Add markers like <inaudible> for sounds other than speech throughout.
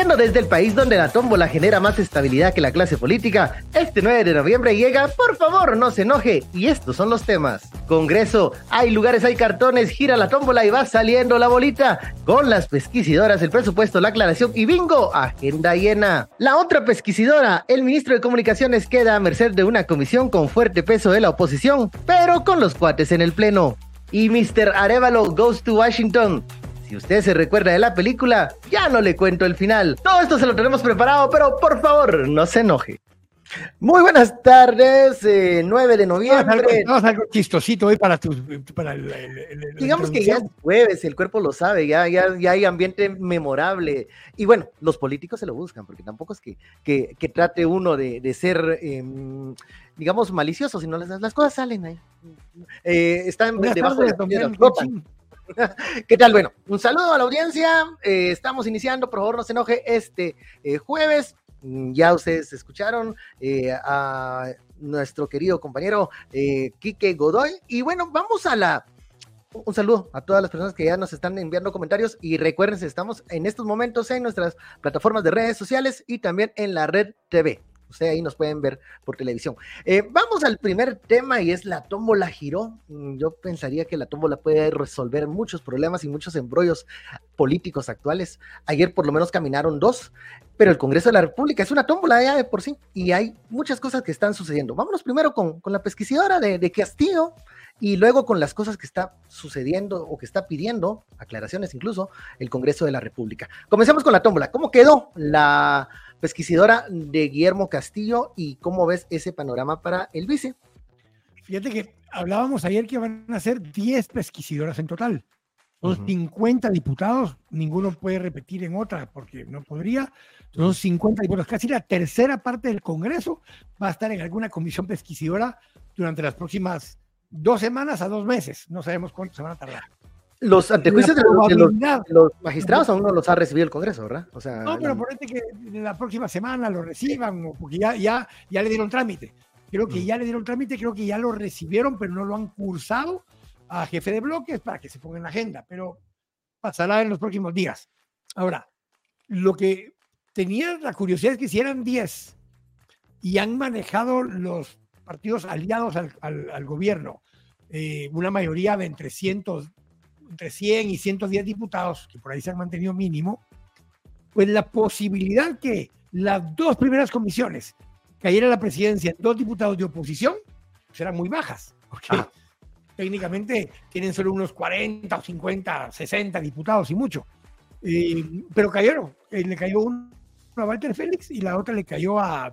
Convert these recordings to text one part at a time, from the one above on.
Transmitiendo desde el país donde la tómbola genera más estabilidad que la clase política, este 9 de noviembre llega, por favor no se enoje, y estos son los temas. Congreso, hay lugares, hay cartones, gira la tómbola y va saliendo la bolita. Con las pesquisidoras, el presupuesto, la aclaración y bingo, agenda llena. La otra pesquisidora, el ministro de Comunicaciones queda a merced de una comisión con fuerte peso de la oposición, pero con los cuates en el pleno. Y Mr. Arevalo goes to Washington. Si usted se recuerda de la película, ya no le cuento el final. Todo esto se lo tenemos preparado, pero por favor, no se enoje. Muy buenas tardes, 9 de noviembre. Vamos algo chistosito hoy para tus. Para el, Digamos que ya es jueves, el cuerpo lo sabe, ya, ya, ya hay ambiente memorable. Y bueno, los políticos se lo buscan, porque tampoco es que, que, que trate uno de, de ser, eh, digamos, malicioso, sino las, las cosas salen ahí. Eh, están debajo de la <laughs> ¿Qué tal? Bueno, un saludo a la audiencia. Eh, estamos iniciando, por favor, no se enoje, este eh, jueves. Mm, ya ustedes escucharon eh, a nuestro querido compañero Quique Godoy. Y bueno, vamos a la. Un saludo a todas las personas que ya nos están enviando comentarios y recuerden, estamos en estos momentos en nuestras plataformas de redes sociales y también en la red TV. Ustedes ahí nos pueden ver por televisión. Eh, vamos al primer tema y es la tómbola giró. Mm, Yo pensaría que la tómbola puede resolver muchos problemas y muchos embrollos políticos actuales. Ayer por lo menos caminaron dos, pero el Congreso de la República es una tómbola ya de por sí y hay muchas cosas que están sucediendo. Vámonos primero con, con la pesquisidora de, de Castillo y luego con las cosas que está sucediendo o que está pidiendo, aclaraciones incluso, el Congreso de la República. Comencemos con la tómbola. ¿Cómo quedó la pesquisidora de Guillermo Castillo y cómo ves ese panorama para el vice? Fíjate que hablábamos ayer que van a ser 10 pesquisidoras en total. Son uh -huh. 50 diputados, ninguno puede repetir en otra porque no podría. Son 50 diputados, casi la tercera parte del Congreso va a estar en alguna comisión pesquisidora durante las próximas dos semanas a dos meses. No sabemos cuánto se van a tardar. Los antejuicios de, los, de, los, de los, magistrados aún no los ha recibido el Congreso, ¿verdad? O sea, no, pero por que la próxima semana lo reciban, o porque ya, ya, ya le dieron trámite. Creo que mm. ya le dieron trámite, creo que ya lo recibieron, pero no lo han cursado a jefe de bloques para que se ponga en la agenda, pero pasará en los próximos días. Ahora, lo que tenía la curiosidad es que si eran 10 y han manejado los partidos aliados al, al, al gobierno, eh, una mayoría de entre, cientos, entre 100 y 110 diputados, que por ahí se han mantenido mínimo, pues la posibilidad que las dos primeras comisiones cayera la presidencia en dos diputados de oposición serán muy bajas, porque ah. técnicamente tienen solo unos 40 o 50, 60 diputados y mucho. Eh, pero cayeron, eh, le cayó uno a Walter Félix y la otra le cayó a,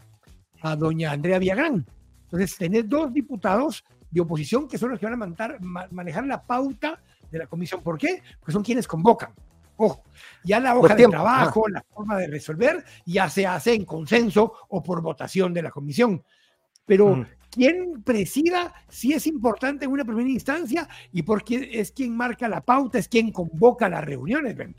a doña Andrea Villagrán. Entonces, tener dos diputados de oposición que son los que van a manejar la pauta de la comisión. ¿Por qué? Porque son quienes convocan. Ojo, ya la hoja de trabajo, ah. la forma de resolver, ya se hace en consenso o por votación de la comisión. Pero mm. quién presida sí es importante en una primera instancia y porque es quien marca la pauta, es quien convoca las reuniones, ¿ven?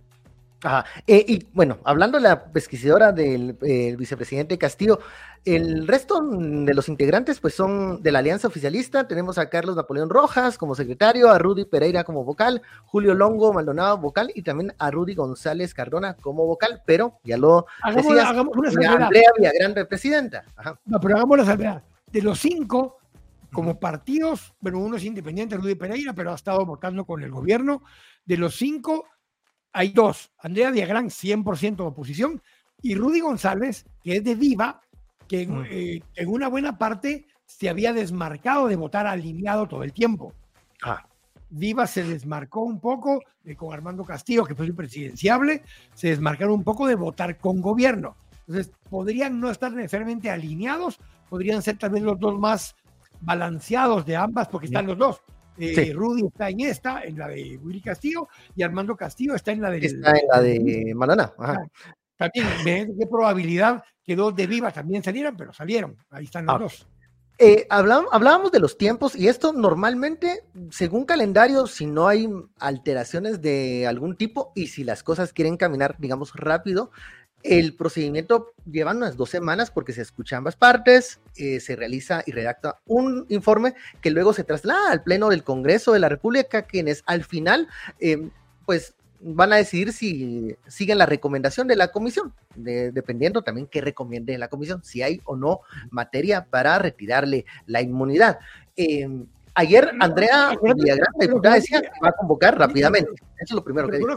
Ajá. Eh, y bueno, hablando de la pesquisidora del eh, vicepresidente Castillo, el resto de los integrantes pues son de la alianza oficialista. Tenemos a Carlos Napoleón Rojas como secretario, a Rudy Pereira como vocal, Julio Longo Maldonado vocal y también a Rudy González Cardona como vocal, pero ya lo hagamos, decías, hagamos una Andrea Villagrán presidenta. Ajá. No, pero hagamos la salvedad. De los cinco, como partidos, bueno, uno es independiente, Rudy Pereira, pero ha estado votando con el gobierno. De los cinco, hay dos, Andrea Diagrán, 100% de oposición, y Rudy González, que es de Viva, que en, eh, en, una buena parte se había desmarcado de votar alineado todo el tiempo. Ah. Viva se desmarcó un poco con Armando Castillo, que fue su presidenciable, se desmarcaron un poco de votar con gobierno. Entonces, podrían no estar necesariamente alineados, podrían ser también los dos más balanceados de ambas, porque están los dos. Eh, sí. Rudy está en esta, en la de Willy Castillo, y Armando Castillo está en la de. Está en la de Malana. Ajá. También, qué probabilidad que dos de Viva también salieran, pero salieron. Ahí están los ah. dos. Eh, hablábamos de los tiempos y esto normalmente, según calendario, si no hay alteraciones de algún tipo y si las cosas quieren caminar, digamos, rápido, el procedimiento lleva unas dos semanas porque se escucha ambas partes, eh, se realiza y redacta un informe que luego se traslada al Pleno del Congreso de la República, quienes al final, eh, pues van a decidir si siguen la recomendación de la comisión, dependiendo también qué recomiende la comisión, si hay o no materia para retirarle la inmunidad. Em, ayer Andrea Villagrán, diputada, decía que va a convocar rápidamente. Eso es lo primero que dijo.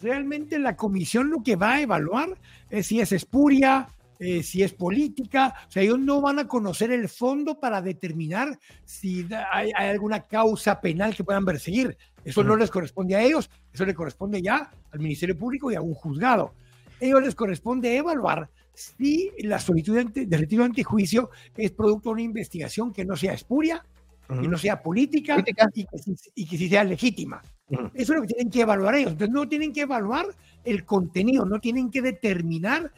Realmente la comisión lo que va a evaluar es si es espuria, eh, si es política, o sea, ellos no van a conocer el fondo para determinar si hay, alguna causa penal que puedan perseguir. Eso no les corresponde a ellos, eso le corresponde ya al Ministerio Público y a un juzgado. ellos les corresponde evaluar si la solicitud de, retiro ante juicio es producto de una investigación que no sea espuria, que no sea política, Y, que, sí sea legítima. Eso es lo que tienen que evaluar ellos. Entonces no tienen que evaluar el contenido, no tienen que determinar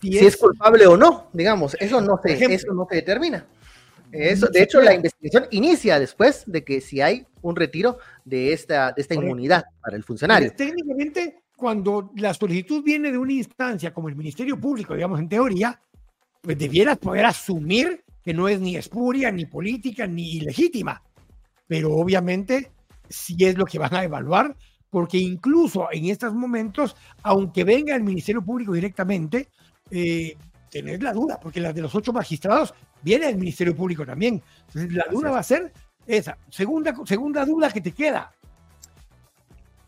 si, es, culpable o no, digamos, eso no se, eso no se determina. Eso, de hecho, la investigación inicia después de que si hay un retiro de esta, de esta inmunidad para el funcionario. Técnicamente, cuando la solicitud viene de una instancia como el Ministerio Público, digamos en teoría, pues debieras poder asumir que no es ni espuria, ni política, ni ilegítima. Pero obviamente sí es lo que van a evaluar, porque incluso en estos momentos, aunque venga el Ministerio Público directamente, eh, tener la duda, porque la de los ocho magistrados viene del Ministerio Público también. Entonces, la duda va a ser esa. Segunda, segunda duda que te queda.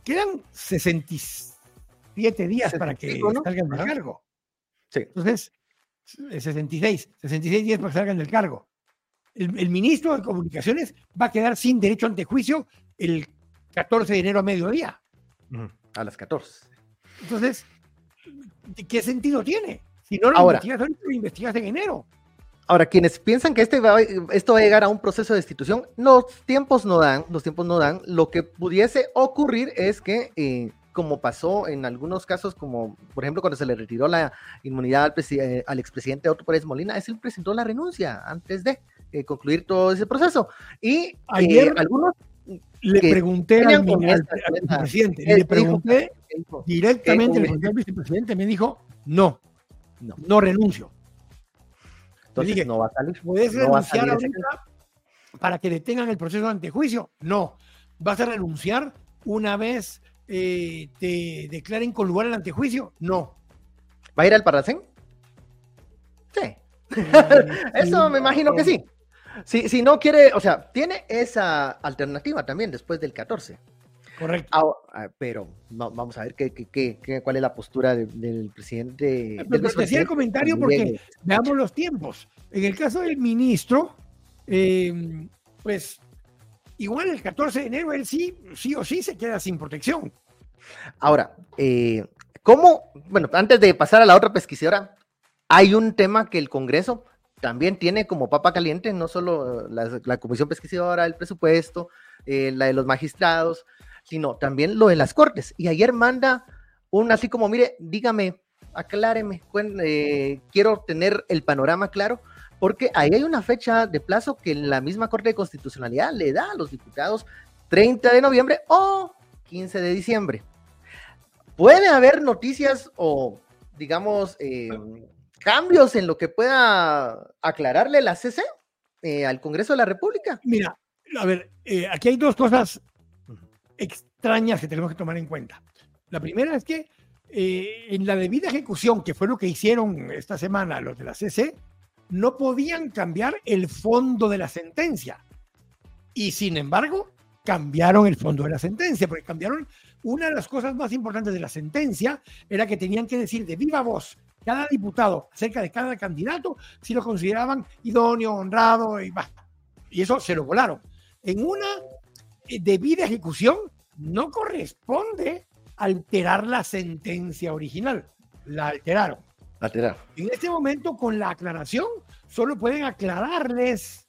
Quedan 67 días para que salgan del cargo. Sí. Entonces, 66, 66 días para que salgan del cargo. El, el, ministro de Comunicaciones va a quedar sin derecho ante juicio el 14 de enero a mediodía. A las 14. Entonces, ¿qué sentido tiene? Si no lo ahora, investigas, lo investigas en enero. Ahora, quienes piensan que este esto va a llegar a un proceso de destitución, los tiempos no dan, los tiempos no dan. Lo que pudiese ocurrir es que, eh, como pasó en algunos casos, como por ejemplo cuando se le retiró la inmunidad al, eh, al expresidente Otto Pérez Molina, es él presentó la renuncia antes de eh, concluir todo ese proceso. Y ayer algunos le pregunté al, presidente, le pregunté directamente al vicepresidente, me dijo, no, no, no renuncio. Entonces no va a salir. ¿Puedes renunciar ahorita para que detengan el proceso de antejuicio? No. ¿Vas a renunciar una vez eh, te declaren con lugar el antejuicio? No. ¿Va a ir al Paracén? Sí. <laughs> Eso me imagino que sí. Si, si no quiere, o sea, tiene esa alternativa también después del 14. Correcto. Ah, pero vamos a ver qué, qué, cuál es la postura del presidente. Pero te hacía el comentario porque veamos los tiempos. En el caso del ministro, em, pues igual el 14 de enero él sí, sí o sí se queda sin protección. Ahora, eh, ¿cómo? Bueno, antes de pasar a la otra pesquisadora, hay un tema que el Congreso también tiene como papa caliente, no solo la, Comisión Pesquisadora, el presupuesto, eh, la de los magistrados, sino también lo de las cortes. Y ayer manda un así como, mire, dígame, acláreme, eh, quiero tener el panorama claro, porque ahí hay una fecha de plazo que la misma Corte de Constitucionalidad le da a los diputados 30 de noviembre o 15 de diciembre. Puede haber noticias o, digamos, eh, cambios en lo que pueda aclararle la CC eh, al Congreso de la República. Mira, a ver, aquí hay dos cosas extrañas que tenemos que tomar en cuenta. La primera es que eh, en la debida ejecución, que fue lo que hicieron esta semana los de la CC, no podían cambiar el fondo de la sentencia. Y sin embargo, cambiaron el fondo de la sentencia, porque cambiaron una de las cosas más importantes de la sentencia, era que tenían que decir de viva voz cada diputado acerca de cada candidato si lo consideraban idóneo, honrado y basta. Y eso se lo volaron. En una debida ejecución no corresponde alterar la sentencia original. La alteraron. Alteraron. En este momento, con la aclaración, solo pueden aclararles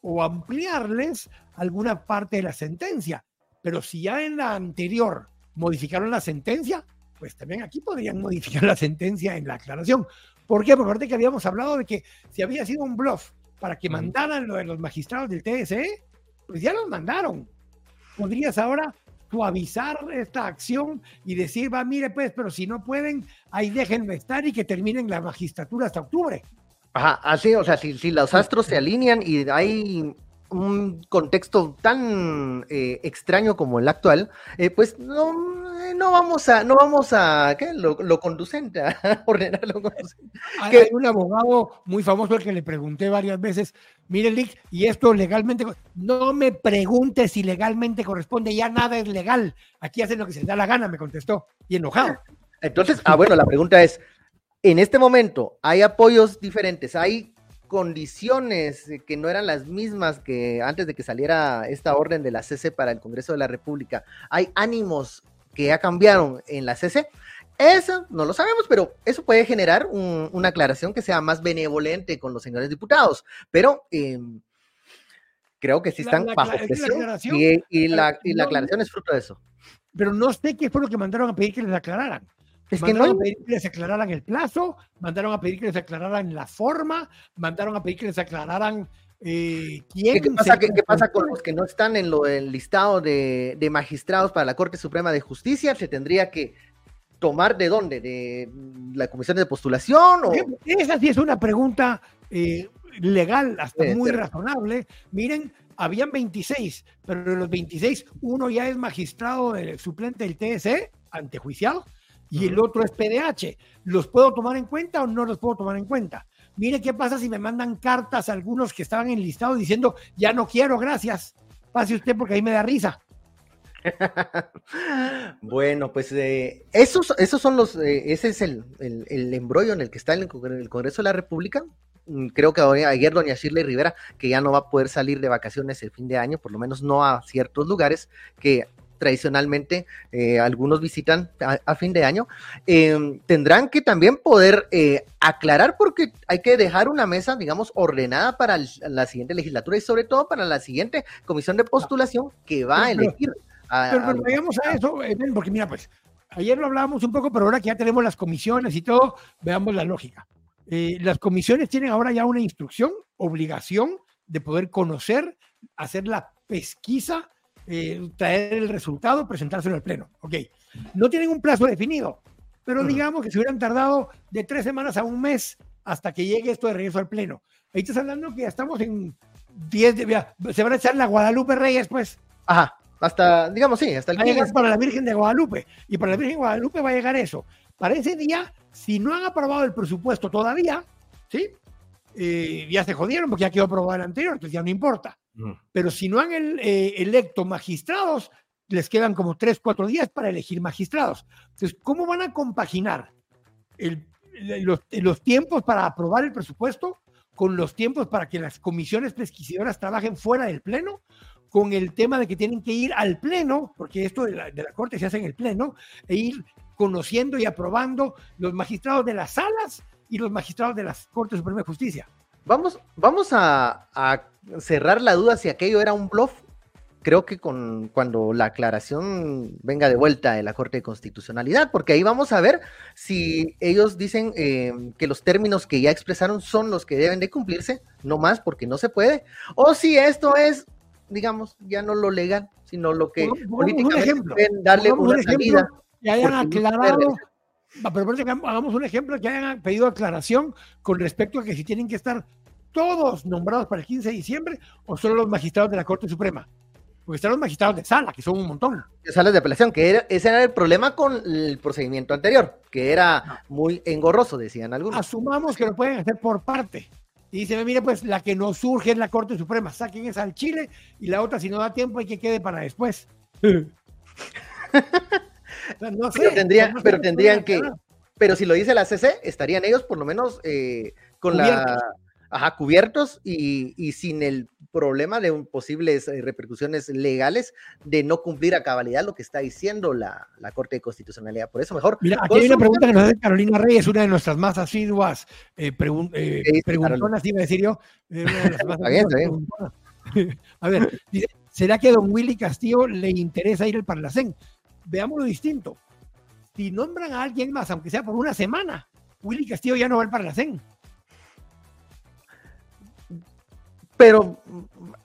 o ampliarles alguna parte de la sentencia. Pero si ya en la anterior modificaron la sentencia, pues también aquí podrían <laughs> modificar la sentencia en la aclaración. ¿Por qué? Porque aparte que habíamos hablado de que si había sido un bluff para que mandaran lo de los magistrados del TSE, pues ya los mandaron podrías ahora suavizar esta acción y decir, va, mire, pues, pero si no pueden, ahí déjenme estar y que terminen la magistratura hasta octubre. Ajá, así, o sea, si, si los astros se alinean y hay un contexto tan eh, extraño como el actual, eh, pues no, no vamos a, no vamos a, ¿qué? Lo, lo conducente, a <laughs> ordenar lo conducente. Hay, hay un abogado muy famoso al que le pregunté varias veces, mire Lick, y esto legalmente, no me pregunte si legalmente corresponde, ya nada es legal, aquí hacen lo que se les da la gana, me contestó, y enojado. <laughs> Entonces, ah, bueno, la pregunta es, en este momento, ¿hay apoyos diferentes? ¿Hay condiciones que no eran las mismas que antes de que saliera esta orden de la CC para el Congreso de la República? ¿Hay ánimos que ya cambiaron en la CC? Eso no lo sabemos, pero eso puede generar un, una aclaración que sea más benevolente con los señores diputados. Pero eh, creo que sí están La- la bajo es que presión y, y la, y la no- aclaración es fruto de eso. Pero no sé qué fue lo que mandaron a pedir que les aclararan. Es que no a pedir que les aclararan el plazo, mandaron a pedir que les aclararan la forma, mandaron a pedir que les aclararan eh, quién. ¿Qué, pasa, sería qué- qué pasa con el- los que no están en lo del listado de, de magistrados para la Corte Suprema de Justicia? ¿Se tendría que tomar de dónde? ¿De la comisión de postulación? O... Esa sí es una pregunta eh, legal, hasta muy razonable. Miren, habían 26, pero de los 26, uno ya es magistrado de- suplente del TSE, antejuiciado, y el otro es PDH. ¿Los puedo tomar en cuenta o no los puedo tomar en cuenta? Mire qué pasa si me mandan cartas a algunos que estaban enlistados diciendo, ya no quiero, gracias. Pase usted porque ahí me da risa. <laughs> Bueno, pues eh, esos, esos son los, eh, ese es el, el, embrollo en el que está el, el Congreso de la República. Mm, Creo que ayer doña Shirley Rivera, que ya no va a poder salir de vacaciones el fin de año, por lo menos no a ciertos lugares que tradicionalmente eh, algunos visitan a, a fin de año, eh, tendrán que también poder eh, aclarar porque hay que dejar una mesa, digamos, ordenada para el- la siguiente legislatura y sobre todo para la siguiente comisión de postulación que va a elegir. a- Pero, pero vayamos a eso, porque mira, pues, ayer lo hablábamos un poco, pero ahora que ya tenemos las comisiones y todo, veamos la lógica. Eh, las comisiones tienen ahora ya una instrucción, obligación de poder conocer, hacer la pesquisa, eh, traer el resultado, presentárselo al Pleno. Ok. No tienen un plazo definido, pero digamos que se hubieran tardado de tres semanas a un mes hasta que llegue esto de regreso al Pleno. Ahí estás hablando que ya estamos en 10 de... ya, Se van a echar la Guadalupe Reyes, pues. Ajá, hasta, digamos, sí, hasta el Va a llegar 15. para la Virgen de Guadalupe. Y para la Virgen de Guadalupe va a llegar eso. Para ese día, si no han aprobado el presupuesto todavía, ¿sí? Eh, ya se jodieron porque ya quedó aprobado el anterior, entonces ya no importa. Pero si no han el- eh, electo magistrados, les quedan como tres, cuatro días para elegir magistrados. Entonces, ¿cómo van a compaginar el- los, los tiempos para aprobar el presupuesto con los tiempos para que las comisiones pesquisadoras trabajen fuera del Pleno? con el tema de que tienen que ir al pleno, porque esto de la, de la Corte se hace en el pleno, e ir conociendo y aprobando los magistrados de las salas y los magistrados de la Corte Suprema de Justicia. Vamos, vamos a, a cerrar la duda si aquello era un bluff. Creo que con cuando la aclaración venga de vuelta de la Corte de Constitucionalidad, porque ahí vamos a ver si ellos dicen eh, que los términos que ya expresaron son los que deben de cumplirse, no más porque no se puede, o si esto es, digamos, ya no lo legal, sino lo que un políticamente ejemplo, pueden darle una un salida. que hayan no aclarado, Va, pero hagamos un ejemplo que hayan pedido aclaración con respecto a que si tienen que estar todos nombrados para el 15 de diciembre o solo los magistrados de la Corte Suprema. Porque están los magistrados de sala, que son un montón. de salas de apelación, que era, ese era el problema con el procedimiento anterior, que era muy engorroso, decían algunos. Asumamos que lo pueden hacer por parte. Y dice, mire, pues la que nos surge es la Corte Suprema. Saquen esa al Chile y la otra, si no da tiempo, hay que quede para después. <laughs> O sea, no sé, Pero no pero tendrían que-. Pero si lo dice la CC, estarían ellos por lo menos eh, con Cubiertos. la ajá, cubiertos y, y sin el problema de un- posibles eh, repercusiones legales de no cumplir a cabalidad lo que está diciendo la, la Corte de Constitucionalidad. Por eso mejor. Mira, aquí hay una pregunta que nos hace Carolina Reyes, una de nuestras más asiduas eh, pregun- eh, ¿Qué dice preguntonas, iba a decir yo. eh, una de las <laughs> más bien. <laughs> A ver, dice, ¿será que a don Willy Castillo le interesa ir al Parlacén? Veamos lo distinto. Si nombran a alguien más, aunque sea por una semana, Willy Castillo ya no va al Parlacén. Pero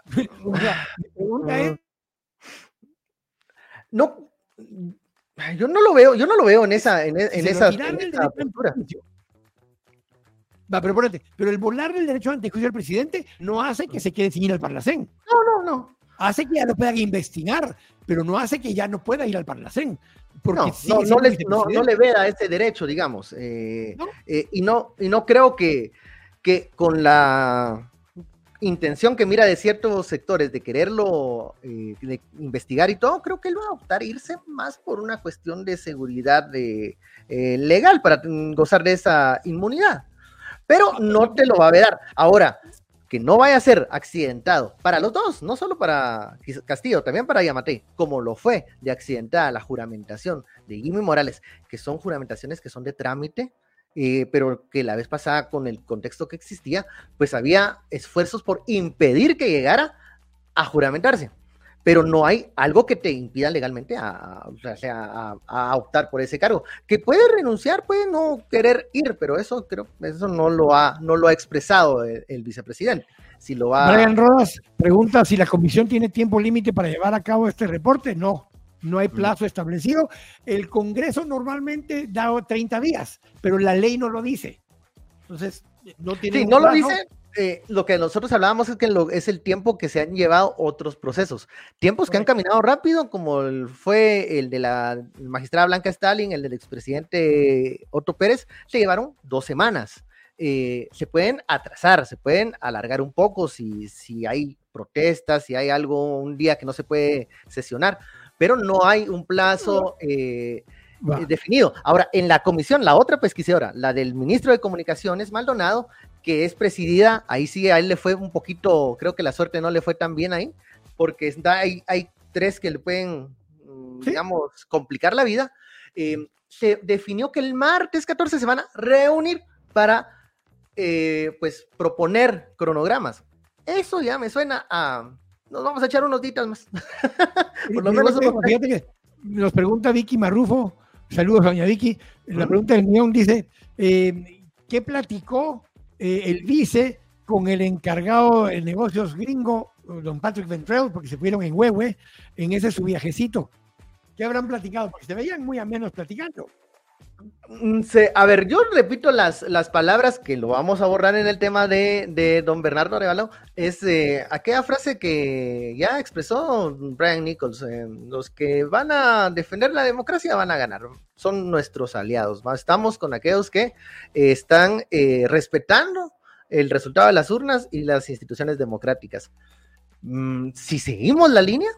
<laughs> O sea, mi pregunta es, no, yo no lo veo, yo no lo veo en esa, en, e- en ¿se esa, en esa? Va, pero ponete, pero el volarle el derecho de antejuicio al presidente no hace que se quede sin ir al Parlacén. No, no, no. Hace que ya lo puedan investigar, pero no hace que ya no pueda ir al Parlacén. Porque no, no, le, no, le vea ese derecho, digamos. Eh, eh, y, no, y no creo que, que con la intención que mira de ciertos sectores de quererlo eh, de investigar y todo, creo que él va a optar irse más por una cuestión de seguridad de, legal para gozar de esa inmunidad pero no te lo va a ver. Ahora, que no vaya a ser accidentado para los dos, no solo para Castillo, también para Yamate, como lo fue de accidentada la juramentación de Jimmy Morales, que son juramentaciones que son de trámite, eh, pero que la vez pasada con el contexto que existía, pues había esfuerzos por impedir que llegara a juramentarse pero no hay algo que te impida legalmente a, optar por ese cargo. Que puede renunciar, puede no querer ir, pero eso creo, eso no lo ha, no lo ha expresado el, vicepresidente. Si lo va... Brian Rodas pregunta si la comisión tiene tiempo límite para llevar a cabo este reporte. No, no hay plazo establecido. El Congreso normalmente da 30 días, pero la ley no lo dice. Entonces, no tiene. Sí, no lo dice, eh, lo que nosotros hablábamos es que es el tiempo que se han llevado otros procesos. Tiempos que han caminado rápido, como fue el de la magistrada Blanca Stalin, el del expresidente Otto Pérez, se llevaron dos semanas. Eh, se pueden atrasar, se pueden alargar un poco si, si hay protestas, si hay algo, un día que no se puede sesionar, pero no hay un plazo eh, definido. Ahora, en la comisión, la otra pesquisadora, la del ministro de Comunicaciones, Maldonado, que es presidida, ahí sí a él le fue un poquito, creo que la suerte no le fue tan bien ahí, porque está, hay, hay tres que le pueden, mm, digamos, complicar la vida. Eh, se definió que el martes 14 se van a reunir para, eh, pues, proponer cronogramas. Eso ya me suena a, nos vamos a echar unos días más. Por lo menos nos pregunta Vicky Marrufo, saludos doña Vicky, la pregunta del millón dice, eh, ¿qué platicó eh, el vice con el encargado de negocios gringo, don Patrick Ventrell, porque se fueron en Huehue, en ese su viajecito. ¿Qué habrán platicado? Porque se veían muy a menos platicando. Mm, a ver, yo repito las, las palabras que lo vamos a borrar en el tema de, don Bernardo Arevalo. Es eh, aquella frase que ya expresó Brian Nichols: eh, los que van a defender la democracia van a ganar, son nuestros aliados. Estamos con aquellos que eh, están respetando el resultado de las urnas y las instituciones democráticas. Mm, si seguimos la línea,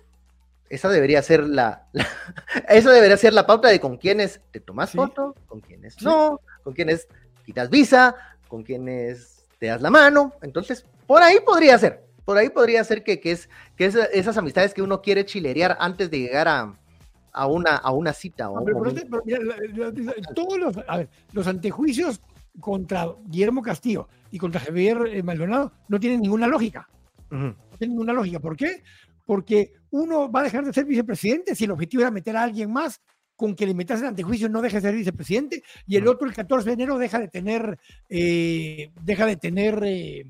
esa debería ser la, <laughs> esa debería ser la pauta de con quiénes te tomas foto, con quiénes no, con quiénes quitas visa, con quiénes te das la mano. Entonces, por ahí podría ser, por ahí podría ser que, es, que esas amistades que uno quiere chilerear antes de llegar a, a una, a una cita. todos los, a ver, los antejuicios contra Guillermo Castillo y contra Javier eh, Maldonado no tienen ninguna lógica. No tienen ninguna lógica. ¿Por qué? Porque uno va a dejar de ser vicepresidente si el objetivo era meter a alguien más con que le metas el antejuicio no deje de ser vicepresidente y el otro el 14 de enero deja de tener eh, deja de tener eh,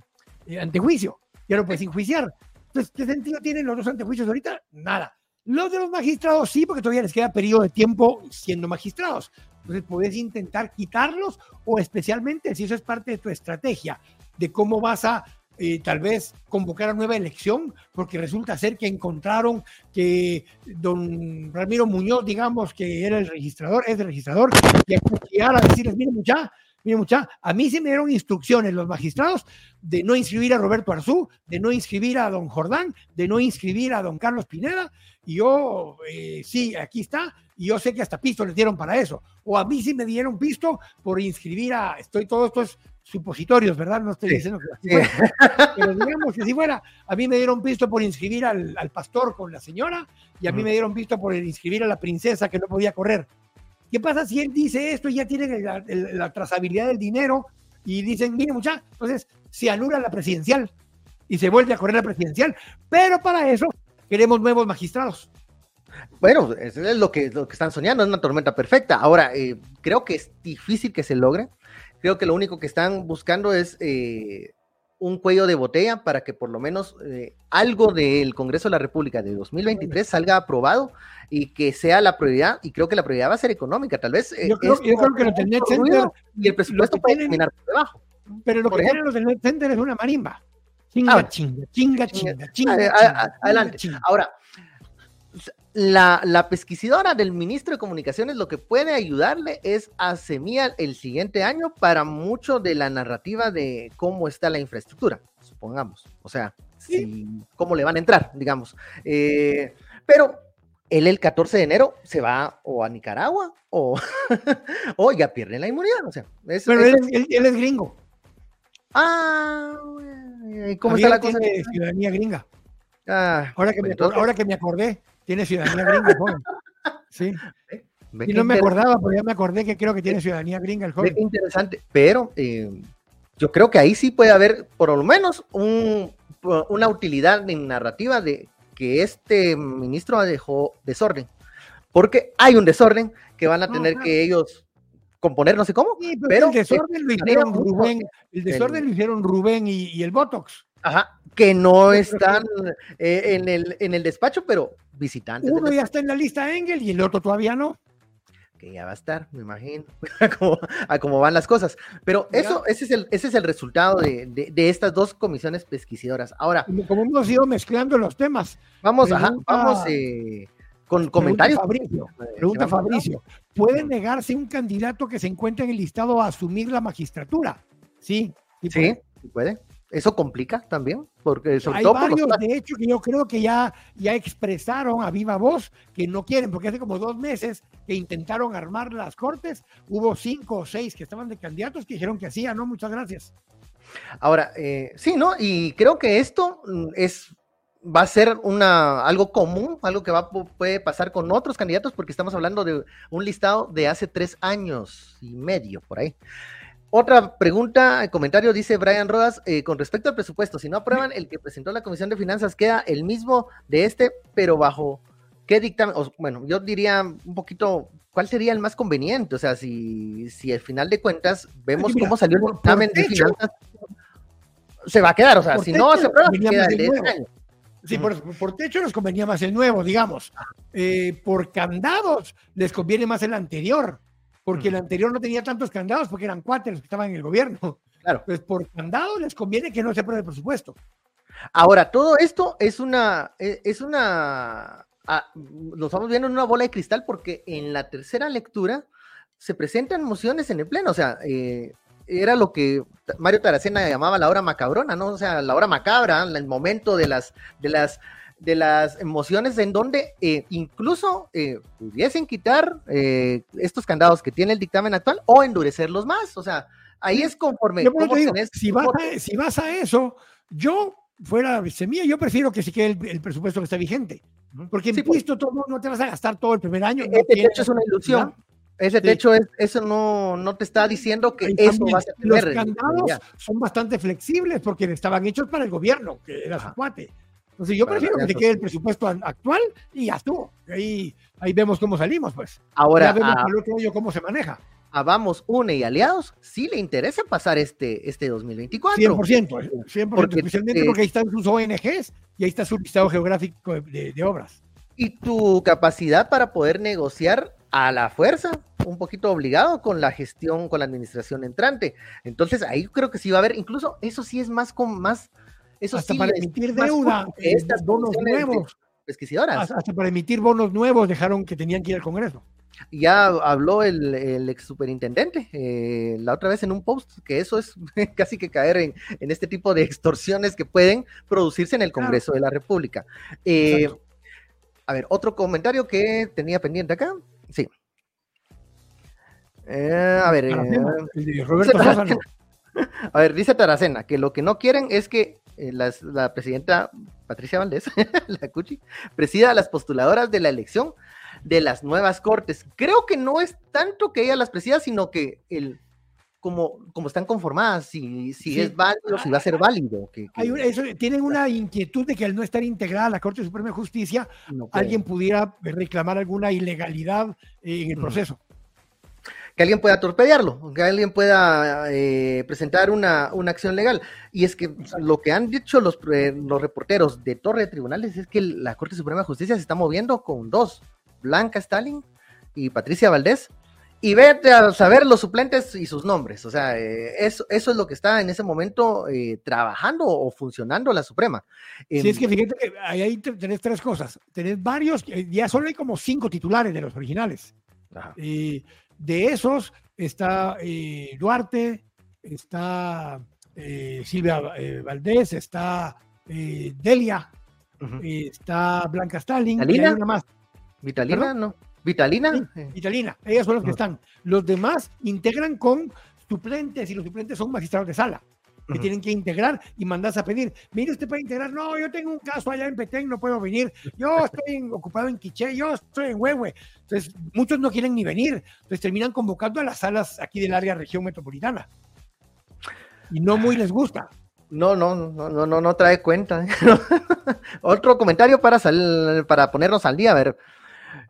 eh, antejuicio ya lo puedes enjuiciar. Entonces ¿qué sentido tienen los dos antejuicios ahorita? nada. Los de los magistrados sí porque todavía les queda periodo de tiempo siendo magistrados. Entonces puedes intentar quitarlos o especialmente si eso es parte de tu estrategia de cómo vas a eh, tal vez convocar a nueva elección, porque resulta ser que encontraron que don Ramiro Muñoz, digamos que era el registrador, es el registrador, y a decirles, miren mucha, miren mucha, a mí se me dieron instrucciones los magistrados de no inscribir a Roberto Arzú, de no inscribir a don Jordán, de no inscribir a don Carlos Pineda, y yo, eh, sí, aquí está, y yo sé que hasta pisto les dieron para eso. O a mí sí me dieron pisto por inscribir a, estoy todo esto es supositorios, ¿verdad? No estoy diciendo que así <laughs> Pero digamos que si fuera, a mí me dieron visto por inscribir al, pastor con la señora y a mí me dieron visto por inscribir a la princesa que no podía correr. ¿Qué pasa si él dice esto y ya tiene la, trazabilidad del dinero y dicen, mire muchacha, entonces se anula la presidencial y se vuelve a correr la presidencial? Pero para eso queremos nuevos magistrados. Bueno, eso es lo que, lo que están soñando, es una tormenta perfecta. Ahora, eh, creo que es difícil que se logre Creo que lo único que están buscando es eh, un cuello de botella para que por lo menos eh, algo del Congreso de la República de 2023 salga aprobado y que sea la prioridad, y creo que la prioridad va a ser económica, tal vez. Eh, yo, creo, que lo y el presupuesto puede terminar por debajo. Pero lo Por que tienen los del Center es una marimba. Chinga, Ah, chinga, chinga, chinga, chinga. A- chinga, chinga, adelante. chinga. Ahora, la, la pesquisidora del ministro de Comunicaciones lo que puede ayudarle es a semillar el siguiente año para mucho de la narrativa de cómo está la infraestructura, supongamos. O sea, si- cómo le van a entrar, digamos. Eh, pero él el 14 de enero se va o a Nicaragua o, <laughs> o ya pierde la inmunidad. O sea, es- Pero es- él, es- él- él es gringo. Ah, ¿y ¿cómo está la cosa? tiene ciudadanía gringa. Ah, Ahora que, me, ahora que me acordé, tiene ciudadanía gringa el joven. Sí. Y no me acordaba, pero ya me acordé que creo que tiene ciudadanía gringa el ve joven. qué interesante, pero eh, yo creo que ahí sí puede haber por lo menos un, una utilidad en narrativa de que este ministro dejó desorden, porque hay un desorden que van a No, tener claro. que ellos componer, no sé cómo, Sí, pero, pero el desorden lo hicieron Rubén, el desorden el- lo hicieron Rubén y, y el Botox. Ajá, que no están eh, en, el, en el despacho, pero visitantes. Uno ya está en la lista Engel y el otro todavía no. que ya va a estar, me imagino, <laughs> a cómo, a cómo van las cosas. Pero eso, ese es el, ese es el resultado de, de- de estas dos comisiones pesquisadoras. Ahora, Como, como hemos ido mezclando los temas. vamos, ajá, vamos eh, con comentarios. Pregunta Fabricio. Pregunta Fabricio. ¿Puede negarse un candidato que se encuentra en el listado a asumir la magistratura? Sí. Sí, puede. sí puede. Eso complica también, porque sobre Hay todo por los varios, de hecho, que yo creo que ya, ya expresaron a viva voz que no quieren, porque hace como dos meses que intentaron armar las cortes, hubo cinco o seis que estaban de candidatos que dijeron que hacía, no, muchas gracias. Ahora, eh, sí, ¿no? Y creo que esto mm, es va a ser una algo común, algo que va pu- puede pasar con otros candidatos, porque estamos hablando de un listado de hace tres años y medio por ahí. Otra pregunta, eh, comentario dice Brian Rodas, eh, con respecto al presupuesto, si no aprueban el que presentó la Comisión de Finanzas, queda el mismo de este, pero bajo qué dictamen, o, bueno, yo diría un poquito, ¿cuál sería el más conveniente? O sea, si, si al final de cuentas vemos Mira, cómo salió el dictamen de finanzas, se va a quedar, o sea, si no se aprueba, venía queda el de este año. Sí, por, por techo les convenía más el nuevo, digamos. Eh, por candados les conviene más el anterior, porque el anterior no tenía tantos candados porque eran cuatro los que estaban en el gobierno. Claro. Pues por candados les conviene que no se apruebe el presupuesto. Ahora, todo esto es una, e- es una, ah, nos vamos viendo en una bola de cristal porque en la tercera lectura se presentan mociones en el pleno, o sea, eh, era lo que Mario Taracena llamaba la hora macabrona, ¿no? O sea, la hora macabra, el momento de las, de las, de las emociones en donde eh, incluso eh, pudiesen quitar eh, estos candados que tiene el dictamen actual o endurecerlos más, o sea, ahí es conforme. Yo digo, tenés- si, vas a, si vas a eso, yo fuera semilla, yo prefiero que se quede el, el presupuesto que está vigente. Porque en Sí, pues. pisto todo, no te vas a gastar todo el primer año. no tiene- techo es una ilusión. Ese Sí. techo es, eso no, no te está diciendo que eso va a Los tener. candados son bastante flexibles porque estaban hechos para el gobierno, que era su cuate. Entonces yo prefiero que se quede el presupuesto actual y ya estuvo. Ahí, ahí vemos cómo salimos, pues. Ahora, ya vemos a, al otro año cómo se maneja. a Vamos, UNE y Aliados, sí le interesa pasar este, este 2024. 100%, eh, 100% Porque, especialmente eh, porque ahí están sus ONGs y ahí está su listado geográfico de- de- de obras. Y tu capacidad para poder negociar a la fuerza, un poquito obligado con la gestión, con la administración entrante. Entonces, ahí creo que sí va a haber, incluso eso sí es más con más. Eso hasta sí para emitir deuda, eh, estas bonos nuevos, pesquisadoras. hasta, para emitir bonos nuevos dejaron que tenían que ir al Congreso. Ya habló el, el ex superintendente eh, la otra vez en un post que eso es <laughs> casi que caer en, en este tipo de extorsiones que pueden producirse en el Claro. Congreso de la República. Eh, a ver, otro comentario que tenía pendiente acá. Sí. Eh, a ver, Taracena, Roberto <laughs> Taracena. A ver, dice Taracena que lo que no quieren es que eh, las- la presidenta Patricia Valdés, <laughs> la Cuchi, presida a las postuladoras de la elección de las nuevas cortes. Creo que no es tanto que ella las presida, sino que el como, como están conformadas, si, si Sí. es válido, si va a ser válido. Que, que Hay un- eso- tienen una inquietud de que al no estar integrada a la Corte Suprema de Justicia, no alguien pudiera reclamar alguna ilegalidad en el Ujú. proceso. Que alguien pueda torpedearlo, que alguien pueda eh, presentar una, una acción legal. Y es que lo que han dicho los, eh, los reporteros de Torre de Tribunales es que la Corte Suprema de Justicia se está moviendo con dos, Blanca Stalin y Patricia Valdés, y vete a saber los suplentes y sus nombres. O sea, eh, eso, eso es lo que está en ese momento eh, trabajando o funcionando la Suprema. Sí, es que fíjate que ahí tenés tres cosas. Tenés varios, ya solo hay como cinco titulares de los originales. Y de esos está eh, Duarte, está Silvia Valdés, está Delia, está Blanca Stalin, y hay una más. ¿Vitalina? No. ¿Vitalina? Vitalina, ellas son los que están. Los demás integran con suplentes y los suplentes son magistrados de sala que tienen que integrar y mandas a pedir. Mire, usted puede integrar. No, yo tengo un caso allá en Petén, no puedo venir. Yo estoy ocupado en Quiché, yo estoy en Huehue. Entonces, muchos no quieren ni venir. Entonces, terminan convocando a las salas aquí del área región metropolitana. Y no muy les gusta. No, no, no, no, no, no trae cuenta. <laughs> Otro comentario para, para ponernos al día. A ver,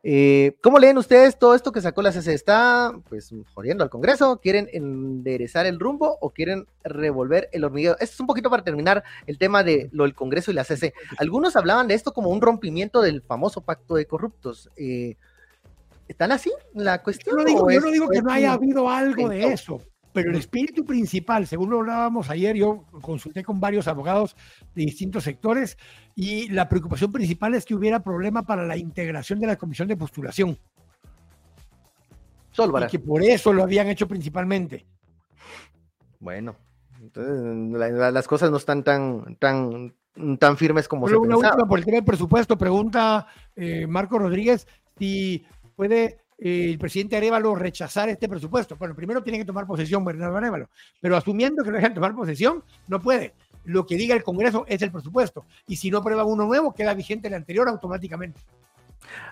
eh, ¿Cómo leen ustedes todo esto que sacó la CC? ¿Está pues jodiendo al Congreso? ¿Quieren enderezar el rumbo o quieren revolver el hormiguero? Esto es un poquito para terminar el tema de lo del Congreso y la CC. Algunos hablaban de esto como un rompimiento del famoso pacto de corruptos. Eh, ¿Están así la cuestión? Yo no digo, digo que no haya habido algo de eso, pero el espíritu principal, según lo hablábamos ayer, yo consulté con varios abogados de distintos sectores y la preocupación principal es que hubiera problema para la integración de la comisión de postulación. Y que por eso lo habían hecho principalmente. Bueno, entonces las cosas no están tan, tan, tan firmes como se una última por el tema del presupuesto. Pregunta eh, Marco Rodríguez si puede el presidente Arevalo rechazar este presupuesto. Bueno, primero tiene que tomar posesión Bernardo Arevalo, pero asumiendo que no dejan tomar posesión, no puede. Lo que diga el Congreso es el presupuesto. Y si no aprueba uno nuevo, queda vigente el anterior automáticamente.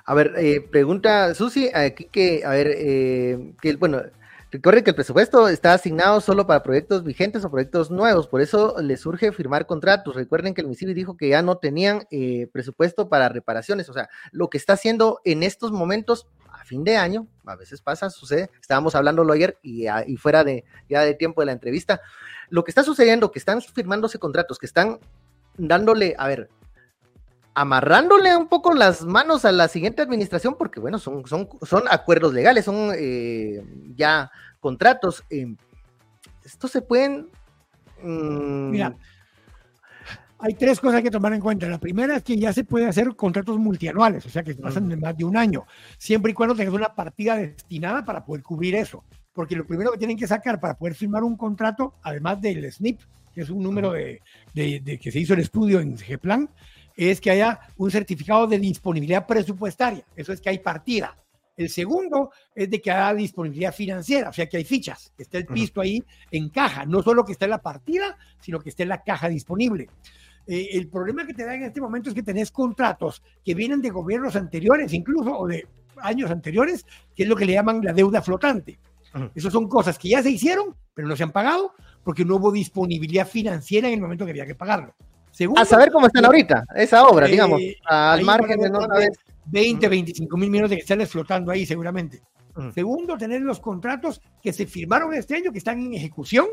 A ver, eh, pregunta Susi, aquí que, a ver, eh, que, bueno, Recuerden que el presupuesto está asignado solo para proyectos vigentes o proyectos nuevos, por eso les surge firmar contratos. Recuerden que el MISIBI dijo que ya no tenían eh, presupuesto para reparaciones, o sea, lo que está haciendo en estos momentos fin de año, a veces pasa, sucede, estábamos hablándolo ayer y, y fuera de ya de tiempo de la entrevista, lo que está sucediendo, que están firmándose contratos, que están dándole, a ver, amarrándole un poco las manos a la siguiente administración, porque bueno, son, son, son acuerdos legales, son eh, ya contratos. Eh, estos se pueden... Mm, Mira, hay tres cosas que tomar en cuenta. La primera es que ya se puede hacer contratos multianuales, o sea que pasan de más de un año, siempre y cuando tengas una partida destinada para poder cubrir eso. Porque lo primero que tienen que sacar para poder firmar un contrato, además del SNIP, que es un número de, que se hizo el estudio en G-Plan, es que haya un certificado de disponibilidad presupuestaria. Eso es que hay partida. El segundo es de que haya disponibilidad financiera, o sea que hay fichas, que esté el pisto ahí en caja, no solo que esté en la partida, sino que esté en la caja disponible. Eh, el problema que te da en este momento es que tenés contratos que vienen de gobiernos anteriores, incluso, o de años anteriores, que es lo que le llaman la deuda flotante. Esas son cosas que ya se hicieron, pero no se han pagado porque no hubo disponibilidad financiera en el momento que había que pagarlo. a saber cómo están ahorita, esa obra, eh, digamos, al margen de no 20, 25 mil millones de que están flotando ahí seguramente. Segundo, tener los contratos que se firmaron este año, que están en ejecución,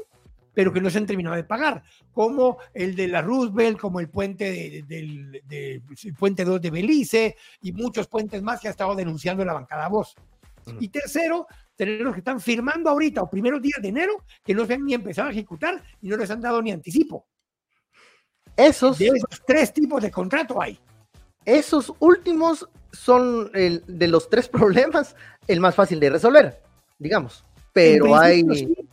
pero que no se han terminado de pagar, como el de la Roosevelt, como el puente del puente 2 de Belice y muchos puentes más que ha estado denunciando la bancada Voz. Y tercero, tener los que están firmando ahorita o primeros días de enero que no se han ni empezado a ejecutar y no les han dado ni anticipo. Esos, de esos tres tipos de contrato hay. Esos últimos son el, de los tres <laughs> problemas el más fácil de resolver, digamos pero hay...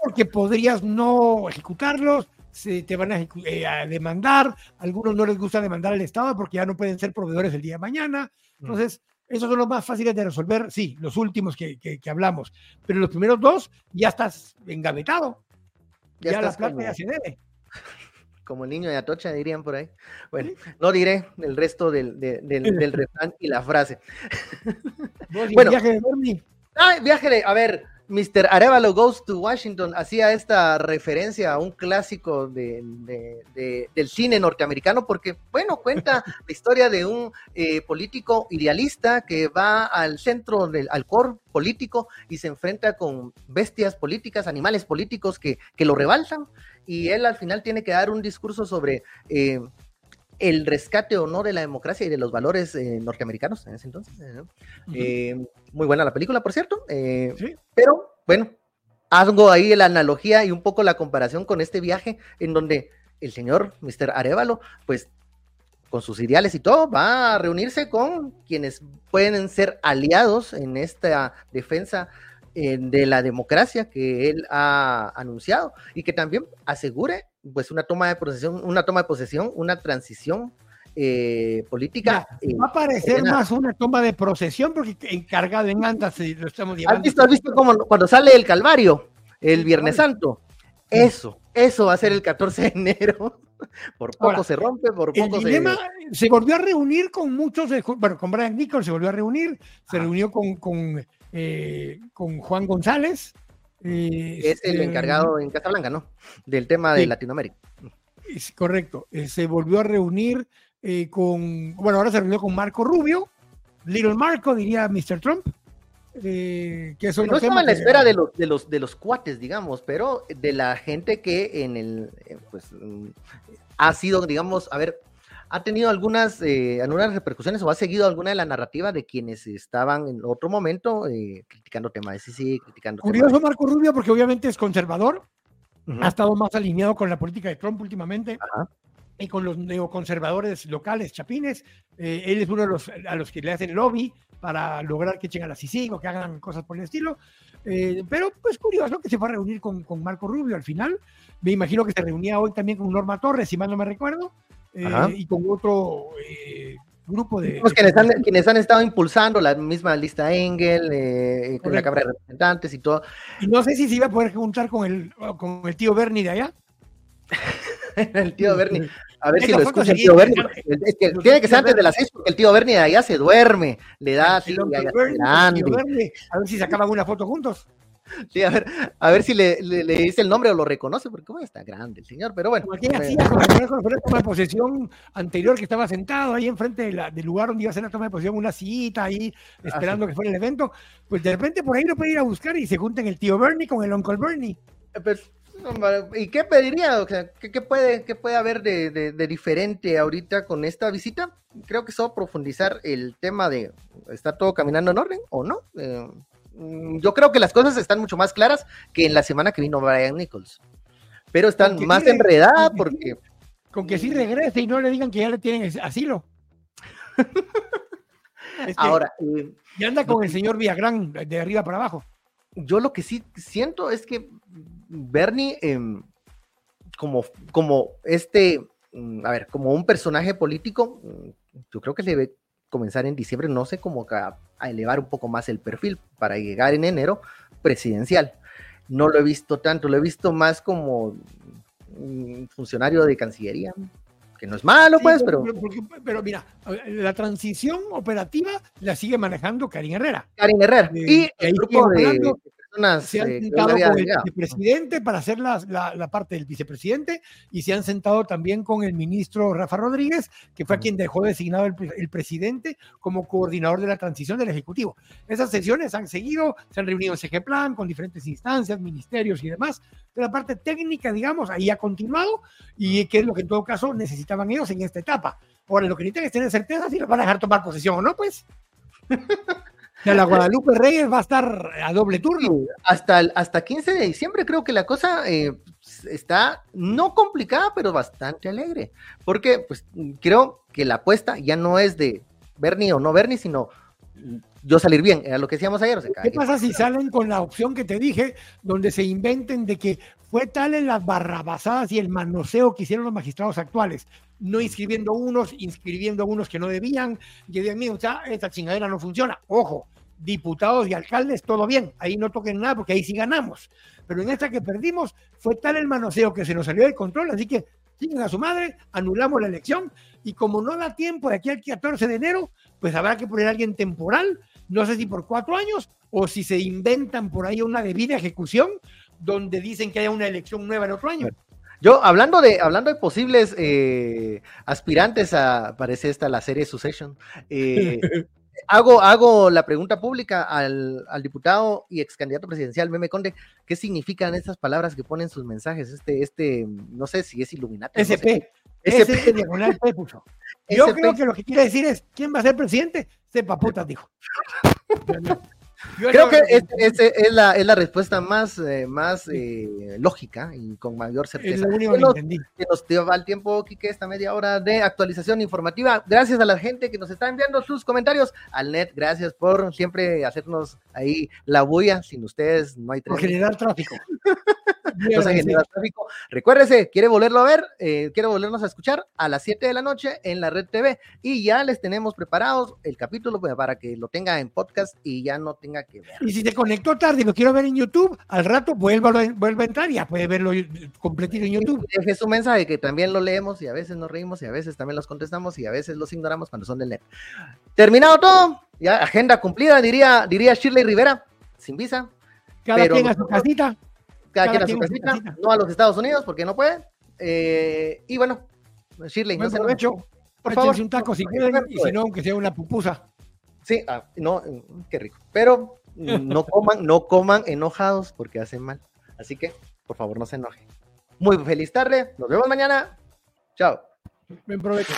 porque podrías no ejecutarlos, se te van eh, a, demandar, algunos no les gusta demandar al Estado porque ya no pueden ser proveedores el día de mañana. Mm. Entonces, esos son los más fáciles de resolver, sí, los últimos que, que, hablamos, pero los primeros dos ya estás engavetado, ya, la plata ya se debe. <laughs> Como el niño de Atocha, dirían por ahí. Bueno, no diré el resto del, <laughs> del, refrán y la frase. <laughs> bueno, viaje de Bernie. Ay, viaje de, a ver, Mr. Arevalo Goes to Washington hacía esta referencia a un clásico de, del cine norteamericano porque, bueno, cuenta <laughs> la historia de un eh, político idealista que va al centro del al core político y se enfrenta con bestias políticas, animales políticos que, que lo rebalsan y él al final tiene que dar un discurso sobre... Eh, el rescate o no de la democracia y de los valores eh, norteamericanos en ese entonces. Eh, muy buena la película, por cierto. ¿Sí? Pero bueno, hago ahí la analogía y un poco la comparación con este viaje en donde el señor Mr. Arevalo, pues con sus ideales y todo, va a reunirse con quienes pueden ser aliados en esta defensa eh, de la democracia que él ha anunciado y que también asegure pues una toma de posesión, una toma de posesión, una transición eh, política. Eh, va a parecer más una toma de procesión porque encargado en andas lo estamos llevando. ¿Has visto, has visto como cuando sale el Calvario, el Viernes Santo? Eso, eso va a ser el 14 de enero. <laughs> Por poco se rompe, por poco el dilema se... volvió a reunir con muchos, bueno, con Brian Nichols se volvió a reunir, se reunió con, con, eh, con Juan González. es el este, encargado en Casablanca, ¿no? Del tema de Latinoamérica. Es correcto. Eh, se volvió a reunir eh, con, bueno, ahora se reunió con Marco Rubio, Little Marco, diría Mr. Trump. que eso no estaba en la espera de los, de, los, de los cuates, digamos, pero de la gente que en el, pues, mm, ha sido, digamos, a ver, ha tenido algunas, eh, algunas repercusiones o ha seguido alguna de la narrativa de quienes estaban en otro momento eh, criticando temas de sí, criticando. Curioso Marco Rubio porque obviamente es conservador, ha estado más alineado con la política de Trump últimamente. Y con los neoconservadores locales, chapines, eh, él es uno de los a los que le hacen lobby para lograr que echen a la CICIG o que hagan cosas por el estilo. pero pues curioso que se fue a reunir con, con Marco Rubio al final. Me imagino que se reunía hoy también con Norma Torres, si mal no me recuerdo. Eh, y con otro eh, grupo de... Quienes han, quienes han estado impulsando la misma lista Engel, eh, con la Cámara de Representantes y todo. Y no sé si se iba a poder juntar con el, con el tío Bernie de allá. <laughs> el tío Bernie. A ver si lo escucha el tío Bernie. Es que tiene que ser antes de las seis porque el tío Bernie de allá se duerme. Le da así. A ver si sacaban una foto juntos. Sí, a ver, a ver si le, dice el nombre o lo reconoce, porque como está grande el señor, pero bueno. ¿Qué hacía con la toma de posesión anterior que estaba sentado ahí enfrente del lugar donde iba a hacer la toma de posesión, una cita ahí, ah, esperando que fuera el evento? Pues de repente por ahí lo puede ir a buscar y se junten el tío Bernie con el Uncle Bernie. Eh, pues, ¿Y qué pediría? O sea, ¿qué, puede, qué puede haber de, diferente ahorita con esta visita? Creo que solo profundizar el tema de ¿está todo caminando en orden o no? Eh, yo creo que las cosas están mucho más claras que en la semana que vino Brian Nichols. Pero están más enredadas porque. Con que sí regrese y no le digan que ya le tienen asilo. <laughs> Ahora. Eh, y anda con el señor Villagrán de arriba para abajo. Yo lo que sí siento es que Bernie, em, como, como este, mm, a ver, como un personaje político, mm, yo creo que debe comenzar en diciembre, no sé, cómo a, elevar un poco más el perfil para llegar en enero presidencial. No lo he visto tanto, lo he visto más como un funcionario de Cancillería, que no es malo, pues, pero... Pero, mira, la transición operativa la sigue manejando Karin Herrera. Karin Herrera. Eh, y el grupo de, se han eh, sentado con el vicepresidente para hacer la, la, parte del vicepresidente y se han sentado también con el ministro Rafa Rodríguez, que fue a quien dejó designado el, el, presidente como coordinador de la transición del Ejecutivo. Esas sesiones han seguido, se han reunido en CG Plan con diferentes instancias, ministerios y demás. Pero la parte técnica, digamos, ahí ha continuado y que es lo que en todo caso necesitaban ellos en esta etapa. Ahora, lo que necesitan es tener certeza si los van a dejar tomar posesión o no, pues. <laughs> la Guadalupe Reyes va a estar a doble turno. hasta, el, hasta 15 de diciembre creo que la cosa eh, está no complicada, pero bastante alegre. Porque pues creo que la apuesta ya no es de Bernie o no Bernie, sino yo salir bien, era lo que decíamos ayer. ¿Qué pasa si salen con la opción que te dije, donde se inventen de que fue tal en las barrabasadas y el manoseo que hicieron los magistrados actuales, no inscribiendo unos, inscribiendo unos que no debían, que digan, mira, o sea, esta chingadera no funciona. Ojo, diputados y alcaldes, todo bien, ahí no toquen nada porque ahí sí ganamos. Pero en esta que perdimos fue tal el manoseo que se nos salió del control, así que siguen a su madre, anulamos la elección y como no da tiempo de aquí al 14 de enero, pues habrá que poner a alguien temporal, no sé si por cuatro años o si se inventan por ahí una debida ejecución donde dicen que haya una elección nueva el otro año. Yo, hablando de, hablando de posibles eh, aspirantes a, parece esta la serie Succession, eh, <laughs> hago, hago la pregunta pública al, diputado y ex candidato presidencial Meme Conde, ¿qué significan estas palabras que ponen sus mensajes? Este, este, no sé si es iluminante. SP. Ese diagonal P puso. Yo creo que lo que quiere decir es, ¿quién va a ser presidente? Sepa putas, dijo. <laughs> Creo que es, es, la, es, la, respuesta más, eh, más eh, lógica y con mayor certeza. Es lo único que, nos, entendí. que nos el tiempo, Quique, esta media hora de actualización informativa. Gracias a la gente que nos está enviando sus comentarios. Al net, gracias por siempre hacernos ahí la bulla. Sin ustedes no hay. Por generar tráfico. <laughs> tráfico. Recuérdese, quiere volverlo a ver, eh, quiere volvernos a escuchar a las 7 de la noche en la Red TV. Y ya les tenemos preparados el capítulo pues, para que lo tenga en podcast y ya no tenga que ver. Y si te conectó tarde y lo quiero ver en YouTube, al rato vuelva, vuelva a entrar y ya puede verlo completito en YouTube. Deje su mensaje que también lo leemos y a veces nos reímos y a veces también los contestamos y a veces los ignoramos cuando son del net. Terminado todo, ya agenda cumplida, diría, diría Shirley Rivera, sin visa. Cada quien a su casita. Cada, quien a su casita, no a los Estados Unidos porque no puede. Eh, y bueno, Shirley, no se Por favor, un taco si quieren y si no, aunque sea una pupusa. Sí, ah, no, qué rico. Pero no <laughs> coman, no coman enojados porque hacen mal. Así que, por favor, no se enojen. Muy feliz tarde. Nos vemos mañana. Chao. Buen provecho.